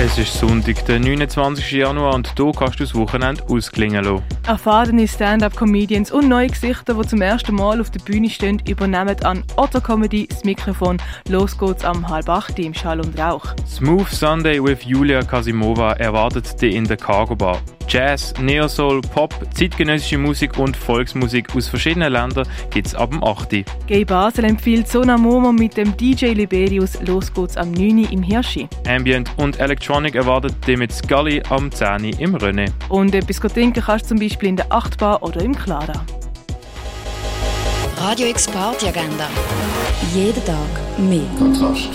Es ist Sonntag, der 29. Januar und hier kannst du das Wochenende ausklingen lassen. Erfahrene Stand-up-Comedians und neue Gesichter, die zum ersten Mal auf der Bühne stehen, übernehmen an Otto Comedy das Mikrofon. Los geht's am halb acht im Schall und Rauch. Smooth Sunday with Julia Kasimova erwartet dich in der Cargo Bar. Jazz, Neosoul, Pop, zeitgenössische Musik und Volksmusik aus verschiedenen Ländern gibt's ab dem 8. Gay Basel empfiehlt Sona Momo mit dem DJ Liberius. Los geht's am 9. im Hirschi. Ambient und Electronic erwartet dich mit Scully am 10. im René. Und etwas trinken kannst du zum Beispiel in der Achtbar oder im Clara. Radio X Party Agenda. Jeden Tag mehr. Kontrast.